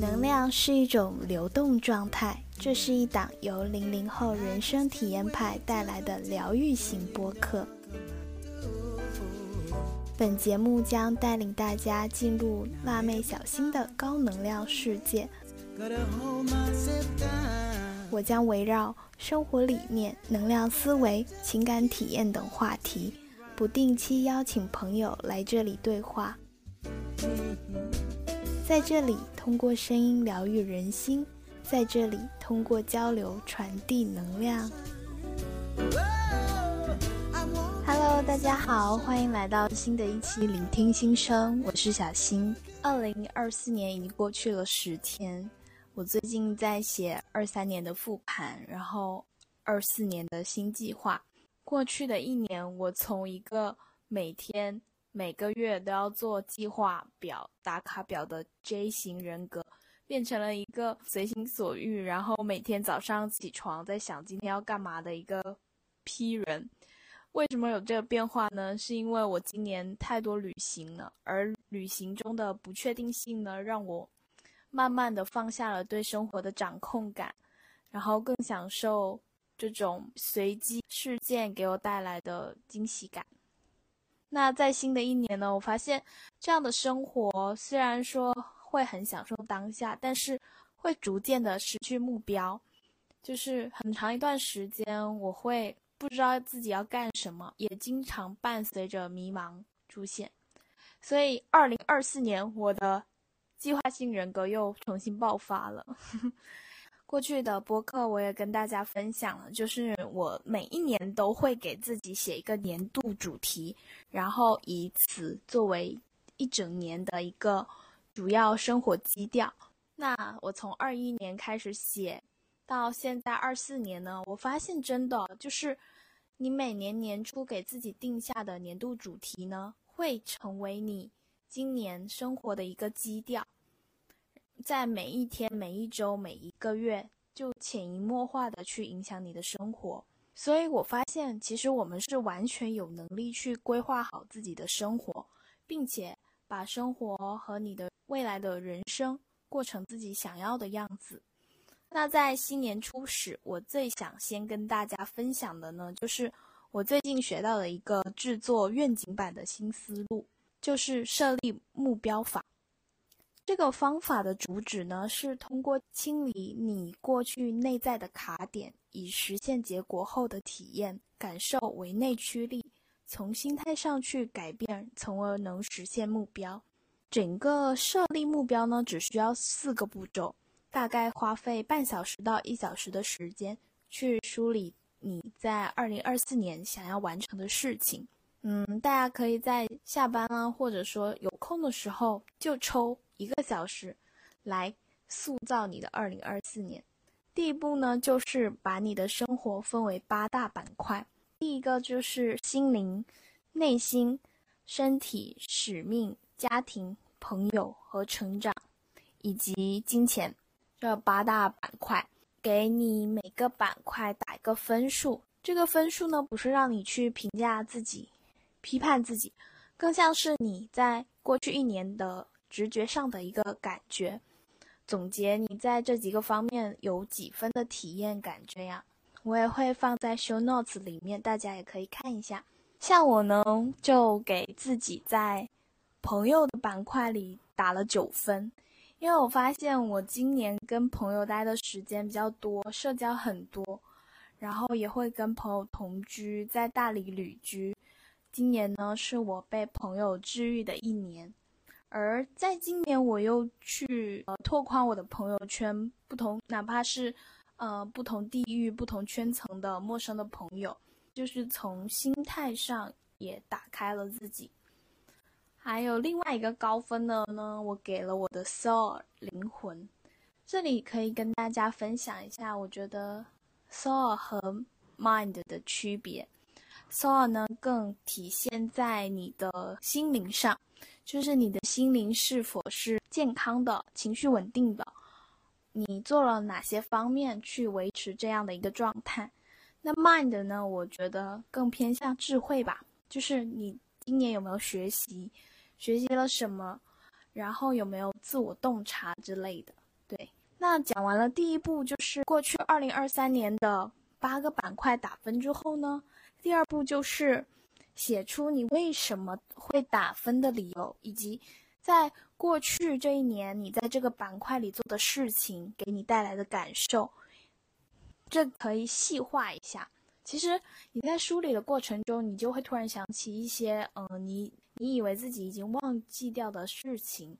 能量是一种流动状态，这是一档由零零后人生体验派带来的疗愈型播客。本节目将带领大家进入辣妹小新的高能量世界。我将围绕生活理念、能量思维、情感体验等话题，不定期邀请朋友来这里对话。在这里，通过声音疗愈人心；在这里，通过交流传递能量。Hello，大家好，欢迎来到新的一期聆听心声，我是小新。二零二四年已经过去了十天，我最近在写二三年的复盘，然后二四年的新计划。过去的一年，我从一个每天。每个月都要做计划表、打卡表的 J 型人格，变成了一个随心所欲，然后每天早上起床在想今天要干嘛的一个 P 人。为什么有这个变化呢？是因为我今年太多旅行了，而旅行中的不确定性呢，让我慢慢的放下了对生活的掌控感，然后更享受这种随机事件给我带来的惊喜感。那在新的一年呢，我发现这样的生活虽然说会很享受当下，但是会逐渐的失去目标，就是很长一段时间我会不知道自己要干什么，也经常伴随着迷茫出现。所以，二零二四年我的计划性人格又重新爆发了。过去的播客我也跟大家分享了，就是我每一年都会给自己写一个年度主题，然后以此作为一整年的一个主要生活基调。那我从二一年开始写，到现在二四年呢，我发现真的就是你每年年初给自己定下的年度主题呢，会成为你今年生活的一个基调。在每一天、每一周、每一个月，就潜移默化的去影响你的生活。所以我发现，其实我们是完全有能力去规划好自己的生活，并且把生活和你的未来的人生过成自己想要的样子。那在新年初始，我最想先跟大家分享的呢，就是我最近学到的一个制作愿景版的新思路，就是设立目标法。这个方法的主旨呢，是通过清理你过去内在的卡点，以实现结果后的体验感受为内驱力，从心态上去改变，从而能实现目标。整个设立目标呢，只需要四个步骤，大概花费半小时到一小时的时间，去梳理你在二零二四年想要完成的事情。嗯，大家可以在下班啊，或者说有空的时候就抽。一个小时，来塑造你的二零二四年。第一步呢，就是把你的生活分为八大板块。第一个就是心灵、内心、身体、使命、家庭、朋友和成长，以及金钱这八大板块。给你每个板块打一个分数。这个分数呢，不是让你去评价自己、批判自己，更像是你在过去一年的。直觉上的一个感觉，总结你在这几个方面有几分的体验感，这样我也会放在 show notes 里面，大家也可以看一下。像我呢，就给自己在朋友的板块里打了九分，因为我发现我今年跟朋友待的时间比较多，社交很多，然后也会跟朋友同居，在大理旅居。今年呢，是我被朋友治愈的一年。而在今年，我又去呃拓宽我的朋友圈，不同哪怕是，呃不同地域、不同圈层的陌生的朋友，就是从心态上也打开了自己。还有另外一个高分的呢，我给了我的 soul 灵魂。这里可以跟大家分享一下，我觉得 soul 和 mind 的区别。Soul 呢更体现在你的心灵上。就是你的心灵是否是健康的，情绪稳定的？你做了哪些方面去维持这样的一个状态？那 mind 呢？我觉得更偏向智慧吧。就是你今年有没有学习学习了什么，然后有没有自我洞察之类的。对，那讲完了第一步，就是过去二零二三年的八个板块打分之后呢，第二步就是写出你为什么会打分的理由，以及在过去这一年你在这个板块里做的事情给你带来的感受。这可以细化一下。其实你在梳理的过程中，你就会突然想起一些，嗯，你你以为自己已经忘记掉的事情，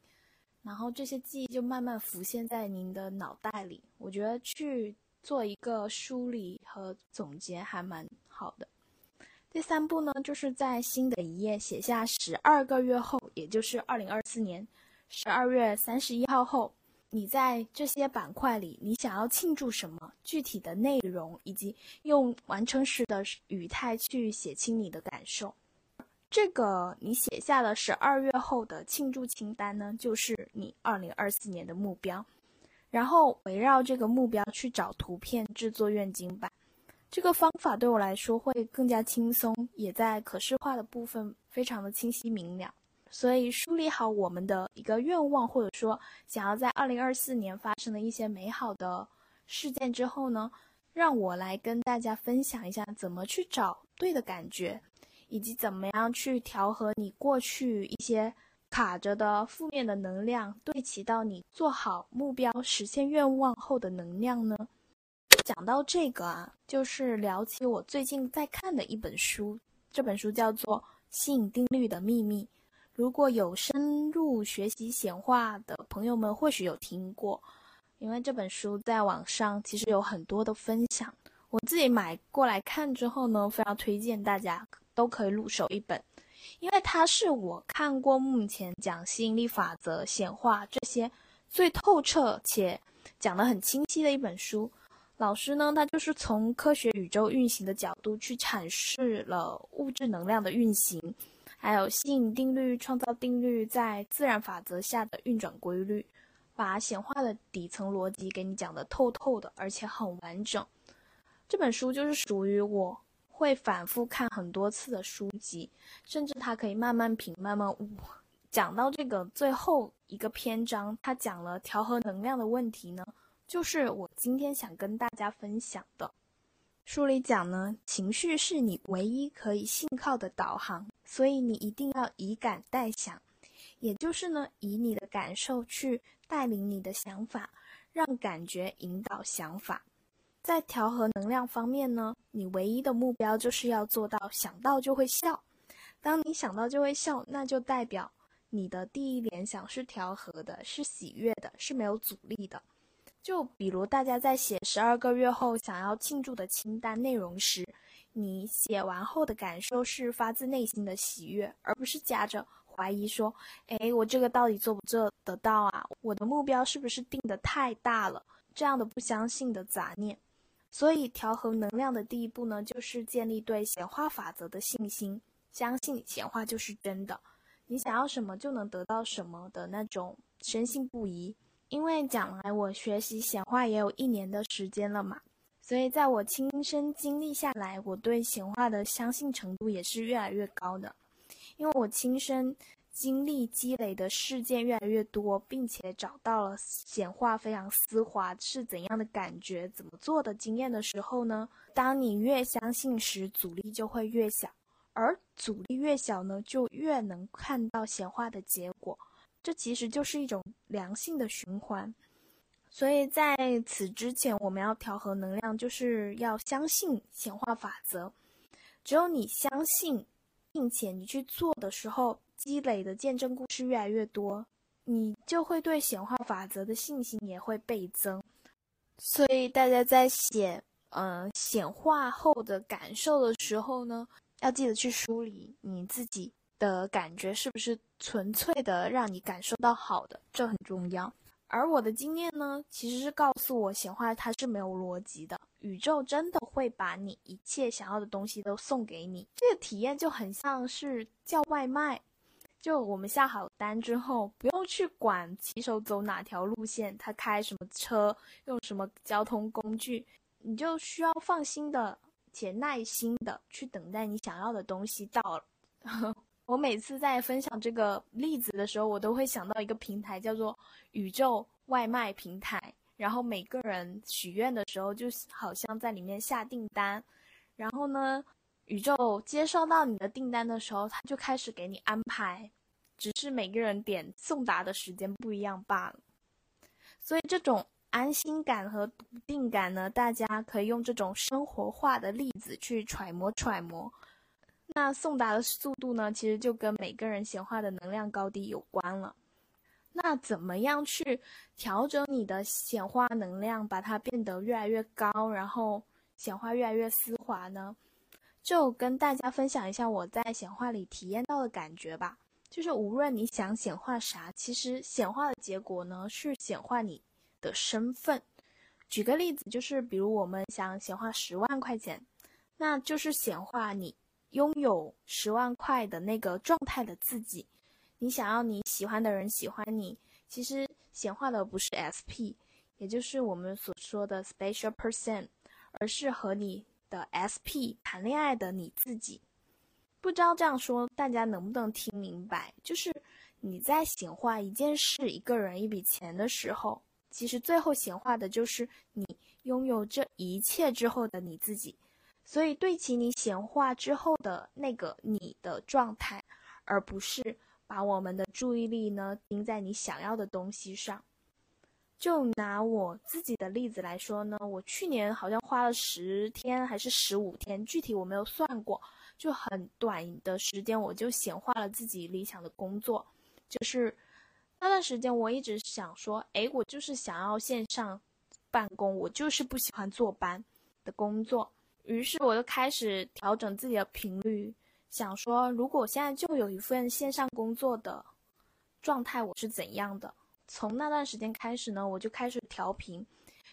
然后这些记忆就慢慢浮现在您的脑袋里。我觉得去做一个梳理和总结还蛮好的。第三步呢，就是在新的一页写下十二个月后，也就是二零二四年十二月三十一号后。你在这些板块里，你想要庆祝什么？具体的内容，以及用完成时的语态去写清你的感受。这个你写下了十二月后的庆祝清单呢，就是你二零二四年的目标。然后围绕这个目标去找图片制作愿景板。这个方法对我来说会更加轻松，也在可视化的部分非常的清晰明了。所以梳理好我们的一个愿望，或者说想要在二零二四年发生的一些美好的事件之后呢，让我来跟大家分享一下怎么去找对的感觉，以及怎么样去调和你过去一些卡着的负面的能量，对齐到你做好目标、实现愿望后的能量呢？讲到这个啊，就是聊起我最近在看的一本书，这本书叫做《吸引定律的秘密》。如果有深入学习显化的朋友们，或许有听过，因为这本书在网上其实有很多的分享。我自己买过来看之后呢，非常推荐大家都可以入手一本，因为它是我看过目前讲吸引力法则、显化这些最透彻且讲得很清晰的一本书。老师呢，他就是从科学宇宙运行的角度去阐释了物质能量的运行。还有吸引定律、创造定律在自然法则下的运转规律，把显化的底层逻辑给你讲得透透的，而且很完整。这本书就是属于我会反复看很多次的书籍，甚至它可以慢慢品、慢慢悟。讲到这个最后一个篇章，它讲了调和能量的问题呢，就是我今天想跟大家分享的。书里讲呢，情绪是你唯一可以信靠的导航。所以你一定要以感代想，也就是呢，以你的感受去带领你的想法，让感觉引导想法。在调和能量方面呢，你唯一的目标就是要做到想到就会笑。当你想到就会笑，那就代表你的第一联想是调和的，是喜悦的，是没有阻力的。就比如大家在写十二个月后想要庆祝的清单内容时。你写完后的感受是发自内心的喜悦，而不是夹着怀疑说：“哎，我这个到底做不做得到啊？我的目标是不是定的太大了？”这样的不相信的杂念。所以，调和能量的第一步呢，就是建立对显化法则的信心，相信显化就是真的，你想要什么就能得到什么的那种深信不疑。因为讲来，我学习显化也有一年的时间了嘛。所以，在我亲身经历下来，我对显化的相信程度也是越来越高的。因为我亲身经历积累的事件越来越多，并且找到了显化非常丝滑是怎样的感觉、怎么做的经验的时候呢？当你越相信时，阻力就会越小，而阻力越小呢，就越能看到显化的结果。这其实就是一种良性的循环。所以在此之前，我们要调和能量，就是要相信显化法则。只有你相信，并且你去做的时候，积累的见证故事越来越多，你就会对显化法则的信心也会倍增。所以大家在写嗯显化后的感受的时候呢，要记得去梳理你自己的感觉是不是纯粹的让你感受到好的，这很重要。而我的经验呢，其实是告诉我显化它是没有逻辑的，宇宙真的会把你一切想要的东西都送给你。这个体验就很像是叫外卖，就我们下好单之后，不用去管骑手走哪条路线，他开什么车，用什么交通工具，你就需要放心的且耐心的去等待你想要的东西到了。我每次在分享这个例子的时候，我都会想到一个平台，叫做宇宙外卖平台。然后每个人许愿的时候，就好像在里面下订单。然后呢，宇宙接收到你的订单的时候，它就开始给你安排，只是每个人点送达的时间不一样罢了。所以这种安心感和笃定感呢，大家可以用这种生活化的例子去揣摩揣摩。那送达的速度呢，其实就跟每个人显化的能量高低有关了。那怎么样去调整你的显化能量，把它变得越来越高，然后显化越来越丝滑呢？就跟大家分享一下我在显化里体验到的感觉吧。就是无论你想显化啥，其实显化的结果呢是显化你的身份。举个例子，就是比如我们想显化十万块钱，那就是显化你拥有十万块的那个状态的自己。你想要你喜欢的人喜欢你，其实显化的不是 SP，也就是我们所说的 special person，而是和你的 SP 谈恋爱的你自己。不知道这样说大家能不能听明白？就是你在显化一件事、一个人、一笔钱的时候，其实最后显化的就是你拥有这一切之后的你自己。所以对齐你显化之后的那个你的状态，而不是。把我们的注意力呢盯在你想要的东西上。就拿我自己的例子来说呢，我去年好像花了十天还是十五天，具体我没有算过，就很短的时间我就显化了自己理想的工作。就是那段时间我一直想说，哎，我就是想要线上办公，我就是不喜欢坐班的工作。于是我就开始调整自己的频率。想说，如果我现在就有一份线上工作的状态，我是怎样的？从那段时间开始呢，我就开始调频。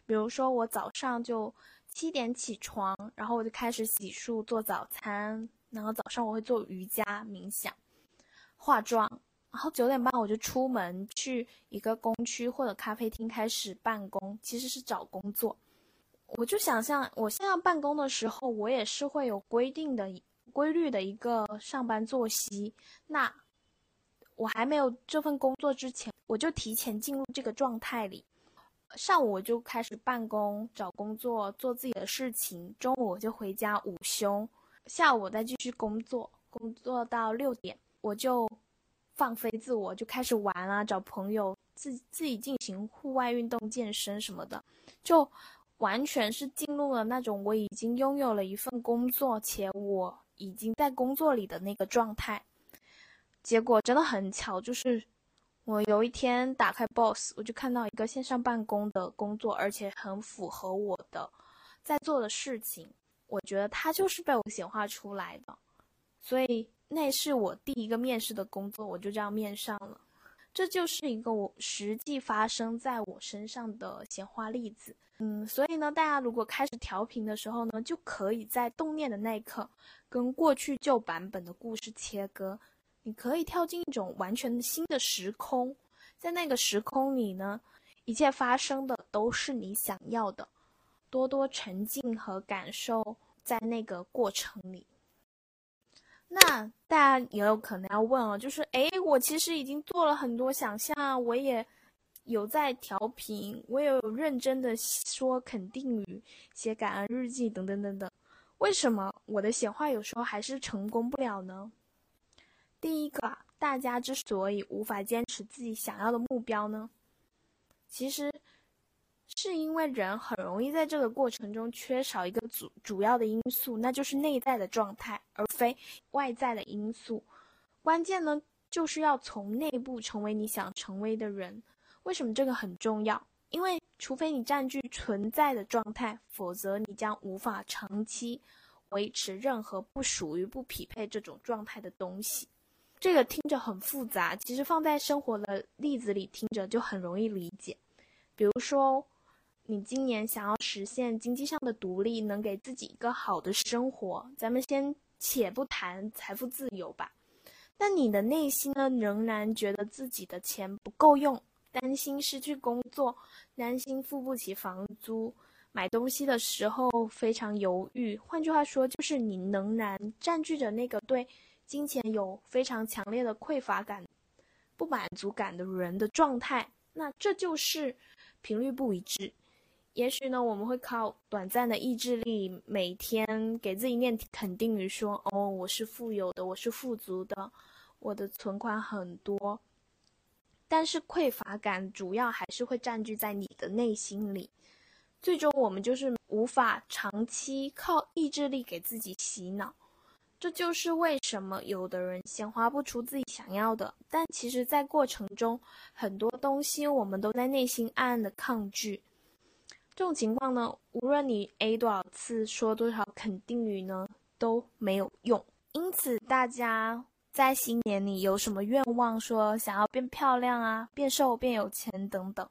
比如说，我早上就七点起床，然后我就开始洗漱、做早餐，然后早上我会做瑜伽、冥想、化妆，然后九点半我就出门去一个工区或者咖啡厅开始办公，其实是找工作。我就想象我现在办公的时候，我也是会有规定的。规律的一个上班作息，那我还没有这份工作之前，我就提前进入这个状态里。上午我就开始办公、找工作、做自己的事情，中午我就回家午休，下午我再继续工作，工作到六点，我就放飞自我，就开始玩啊，找朋友，自自己进行户外运动、健身什么的，就完全是进入了那种我已经拥有了一份工作，且我。已经在工作里的那个状态，结果真的很巧，就是我有一天打开 Boss，我就看到一个线上办公的工作，而且很符合我的在做的事情。我觉得它就是被我显化出来的，所以那是我第一个面试的工作，我就这样面上了。这就是一个我实际发生在我身上的显化例子。嗯，所以呢，大家如果开始调频的时候呢，就可以在动念的那一刻，跟过去旧版本的故事切割。你可以跳进一种完全新的时空，在那个时空里呢，一切发生的都是你想要的。多多沉浸和感受在那个过程里。那大家也有可能要问了，就是，诶，我其实已经做了很多想象，我也。有在调频，我有认真的说肯定语、写感恩日记等等等等。为什么我的显化有时候还是成功不了呢？第一个，大家之所以无法坚持自己想要的目标呢，其实是因为人很容易在这个过程中缺少一个主主要的因素，那就是内在的状态，而非外在的因素。关键呢，就是要从内部成为你想成为的人。为什么这个很重要？因为除非你占据存在的状态，否则你将无法长期维持任何不属于、不匹配这种状态的东西。这个听着很复杂，其实放在生活的例子里听着就很容易理解。比如说，你今年想要实现经济上的独立，能给自己一个好的生活，咱们先且不谈财富自由吧。但你的内心呢，仍然觉得自己的钱不够用。担心失去工作，担心付不起房租，买东西的时候非常犹豫。换句话说，就是你仍然占据着那个对金钱有非常强烈的匮乏感、不满足感的人的状态，那这就是频率不一致。也许呢，我们会靠短暂的意志力，每天给自己念肯定语，说：“哦，我是富有的，我是富足的，我的存款很多。”但是匮乏感主要还是会占据在你的内心里，最终我们就是无法长期靠意志力给自己洗脑，这就是为什么有的人显化不出自己想要的，但其实，在过程中很多东西我们都在内心暗暗的抗拒。这种情况呢，无论你 A 多少次说多少肯定语呢，都没有用。因此，大家。在新年里有什么愿望？说想要变漂亮啊，变瘦、变有钱等等。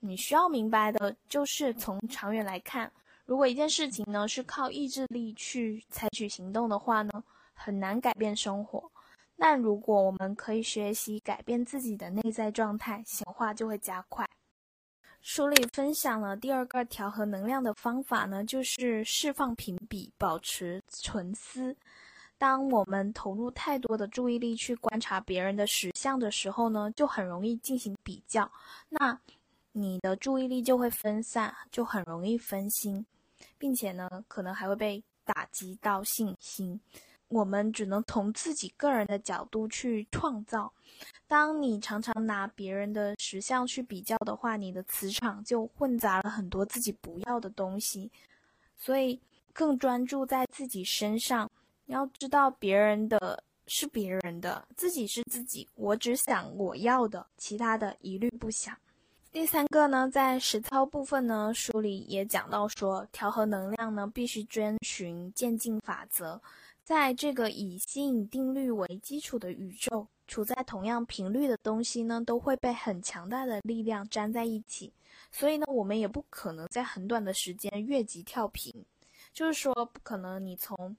你需要明白的就是，从长远来看，如果一件事情呢是靠意志力去采取行动的话呢，很难改变生活。但如果我们可以学习改变自己的内在状态，显化就会加快。书里分享了第二个调和能量的方法呢，就是释放评比，保持纯思。当我们投入太多的注意力去观察别人的实相的时候呢，就很容易进行比较，那你的注意力就会分散，就很容易分心，并且呢，可能还会被打击到信心。我们只能从自己个人的角度去创造。当你常常拿别人的实相去比较的话，你的磁场就混杂了很多自己不要的东西，所以更专注在自己身上。要知道，别人的是别人的，自己是自己。我只想我要的，其他的一律不想。第三个呢，在实操部分呢，书里也讲到说，调和能量呢，必须遵循渐进法则。在这个以吸引定律为基础的宇宙，处在同样频率的东西呢，都会被很强大的力量粘在一起。所以呢，我们也不可能在很短的时间越级跳频，就是说，不可能你从。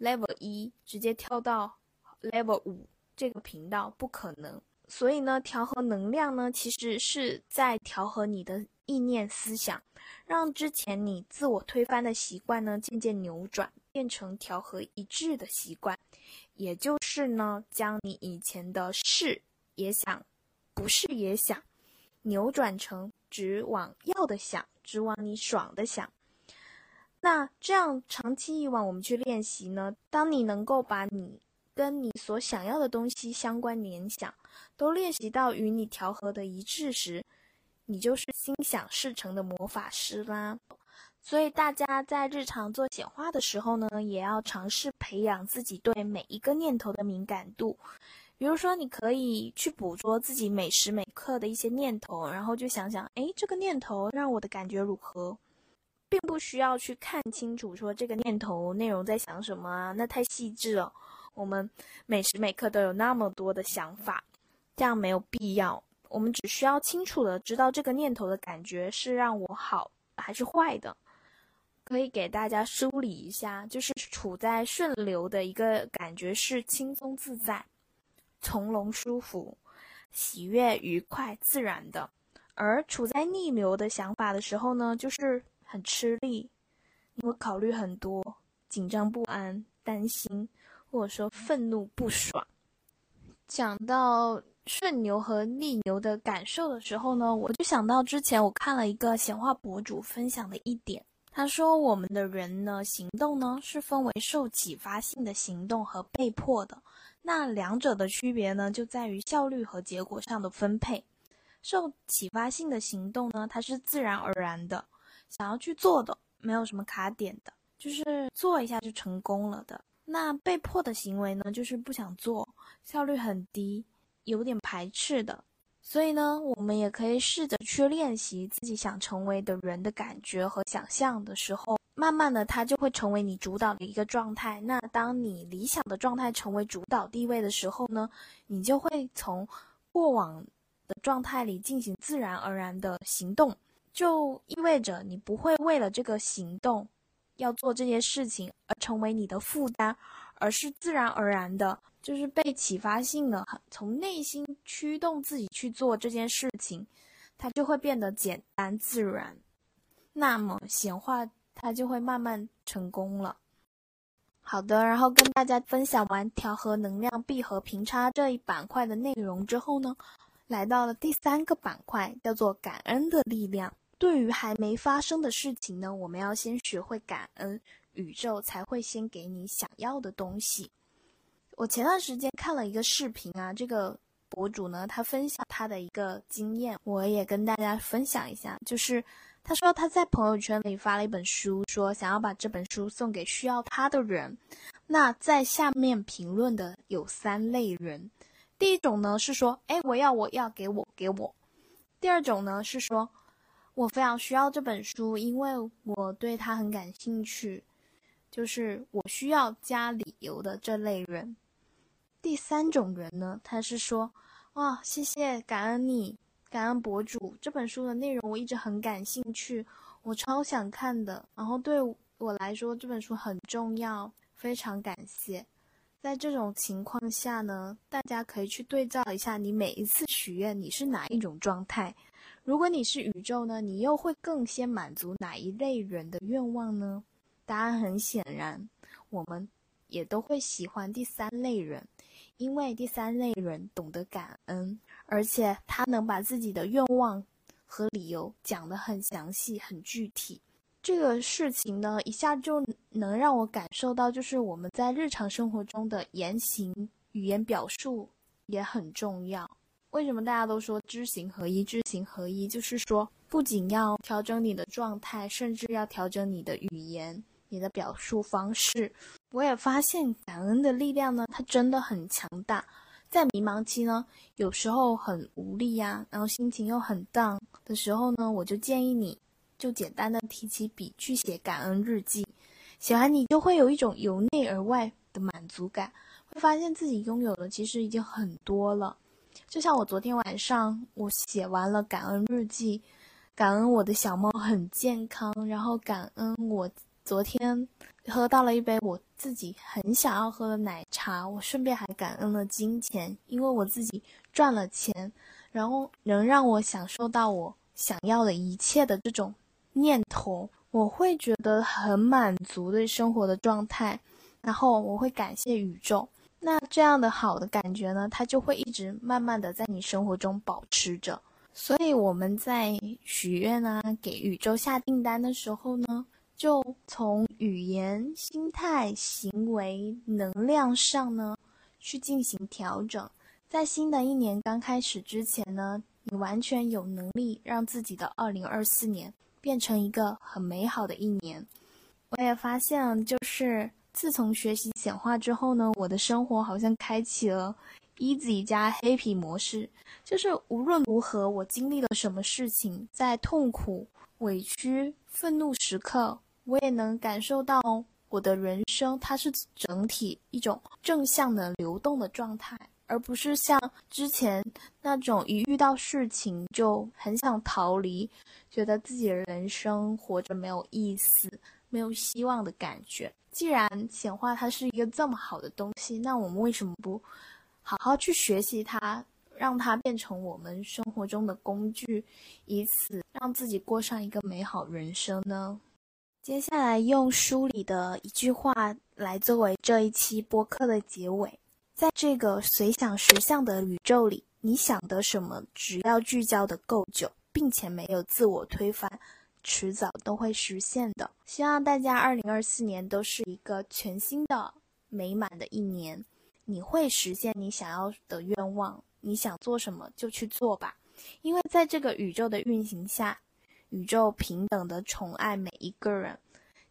Level 一直接跳到 level 五这个频道不可能，所以呢，调和能量呢，其实是在调和你的意念思想，让之前你自我推翻的习惯呢渐渐扭转，变成调和一致的习惯，也就是呢，将你以前的是也想，不是也想，扭转成只往要的想，只往你爽的想。那这样长期以往，我们去练习呢？当你能够把你跟你所想要的东西相关联想，都练习到与你调和的一致时，你就是心想事成的魔法师啦。所以大家在日常做显化的时候呢，也要尝试培养自己对每一个念头的敏感度。比如说，你可以去捕捉自己每时每刻的一些念头，然后就想想，哎，这个念头让我的感觉如何？并不需要去看清楚，说这个念头内容在想什么啊？那太细致了。我们每时每刻都有那么多的想法，这样没有必要。我们只需要清楚的知道这个念头的感觉是让我好还是坏的。可以给大家梳理一下，就是处在顺流的一个感觉是轻松自在、从容舒服、喜悦愉快自然的；而处在逆流的想法的时候呢，就是。很吃力，你会考虑很多，紧张不安、担心，或者说愤怒不爽。讲到顺牛和逆牛的感受的时候呢，我就想到之前我看了一个显化博主分享的一点，他说我们的人呢，行动呢是分为受启发性的行动和被迫的，那两者的区别呢，就在于效率和结果上的分配。受启发性的行动呢，它是自然而然的。想要去做的，没有什么卡点的，就是做一下就成功了的。那被迫的行为呢，就是不想做，效率很低，有点排斥的。所以呢，我们也可以试着去练习自己想成为的人的感觉和想象的时候，慢慢的，它就会成为你主导的一个状态。那当你理想的状态成为主导地位的时候呢，你就会从过往的状态里进行自然而然的行动。就意味着你不会为了这个行动要做这些事情而成为你的负担，而是自然而然的，就是被启发性的，从内心驱动自己去做这件事情，它就会变得简单自然，那么显化它就会慢慢成功了。好的，然后跟大家分享完调和能量、闭合平差这一板块的内容之后呢，来到了第三个板块，叫做感恩的力量。对于还没发生的事情呢，我们要先学会感恩，宇宙才会先给你想要的东西。我前段时间看了一个视频啊，这个博主呢，他分享他的一个经验，我也跟大家分享一下，就是。他说他在朋友圈里发了一本书，说想要把这本书送给需要他的人。那在下面评论的有三类人，第一种呢是说，哎，我要我要给我给我。第二种呢是说，我非常需要这本书，因为我对它很感兴趣，就是我需要加理由的这类人。第三种人呢，他是说，哇，谢谢，感恩你。感恩博主这本书的内容我一直很感兴趣，我超想看的。然后对我来说这本书很重要，非常感谢。在这种情况下呢，大家可以去对照一下你每一次许愿你是哪一种状态。如果你是宇宙呢，你又会更先满足哪一类人的愿望呢？答案很显然，我们也都会喜欢第三类人，因为第三类人懂得感恩。而且他能把自己的愿望和理由讲得很详细、很具体。这个事情呢，一下就能让我感受到，就是我们在日常生活中的言行、语言表述也很重要。为什么大家都说知行合一？知行合一就是说，不仅要调整你的状态，甚至要调整你的语言、你的表述方式。我也发现感恩的力量呢，它真的很强大。在迷茫期呢，有时候很无力呀，然后心情又很 down 的时候呢，我就建议你，就简单的提起笔去写感恩日记，写完你就会有一种由内而外的满足感，会发现自己拥有的其实已经很多了。就像我昨天晚上，我写完了感恩日记，感恩我的小猫很健康，然后感恩我昨天。喝到了一杯我自己很想要喝的奶茶，我顺便还感恩了金钱，因为我自己赚了钱，然后能让我享受到我想要的一切的这种念头，我会觉得很满足的生活的状态，然后我会感谢宇宙。那这样的好的感觉呢，它就会一直慢慢的在你生活中保持着。所以我们在许愿啊，给宇宙下订单的时候呢。就从语言、心态、行为、能量上呢，去进行调整。在新的一年刚开始之前呢，你完全有能力让自己的二零二四年变成一个很美好的一年。我也发现，就是自从学习显化之后呢，我的生活好像开启了 easy 加 happy 模式。就是无论如何，我经历了什么事情，在痛苦、委屈、愤怒时刻。我也能感受到我的人生，它是整体一种正向的流动的状态，而不是像之前那种一遇到事情就很想逃离，觉得自己的人生活着没有意思、没有希望的感觉。既然显化它是一个这么好的东西，那我们为什么不好好去学习它，让它变成我们生活中的工具，以此让自己过上一个美好人生呢？接下来用书里的一句话来作为这一期播客的结尾。在这个随想实相的宇宙里，你想的什么，只要聚焦的够久，并且没有自我推翻，迟早都会实现的。希望大家二零二四年都是一个全新的、美满的一年。你会实现你想要的愿望，你想做什么就去做吧，因为在这个宇宙的运行下。宇宙平等的宠爱每一个人，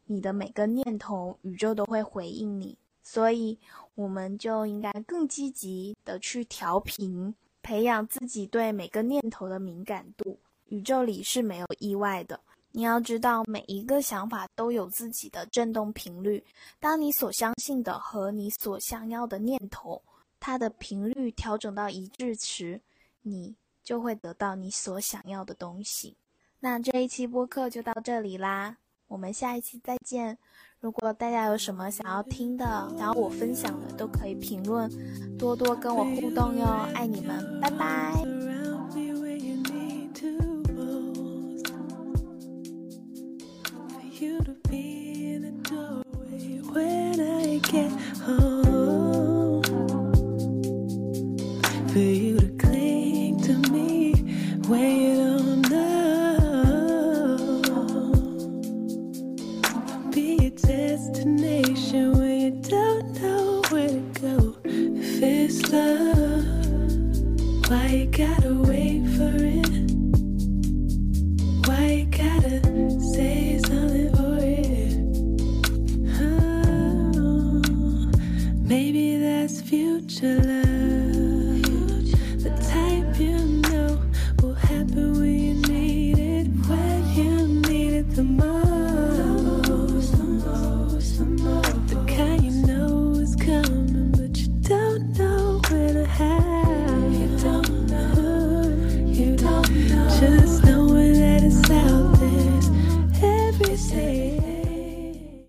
你的每个念头，宇宙都会回应你。所以，我们就应该更积极的去调频，培养自己对每个念头的敏感度。宇宙里是没有意外的，你要知道，每一个想法都有自己的振动频率。当你所相信的和你所想要的念头，它的频率调整到一致时，你就会得到你所想要的东西。那这一期播客就到这里啦，我们下一期再见。如果大家有什么想要听的、想要我分享的，都可以评论，多多跟我互动哟，爱你们，拜拜。get home.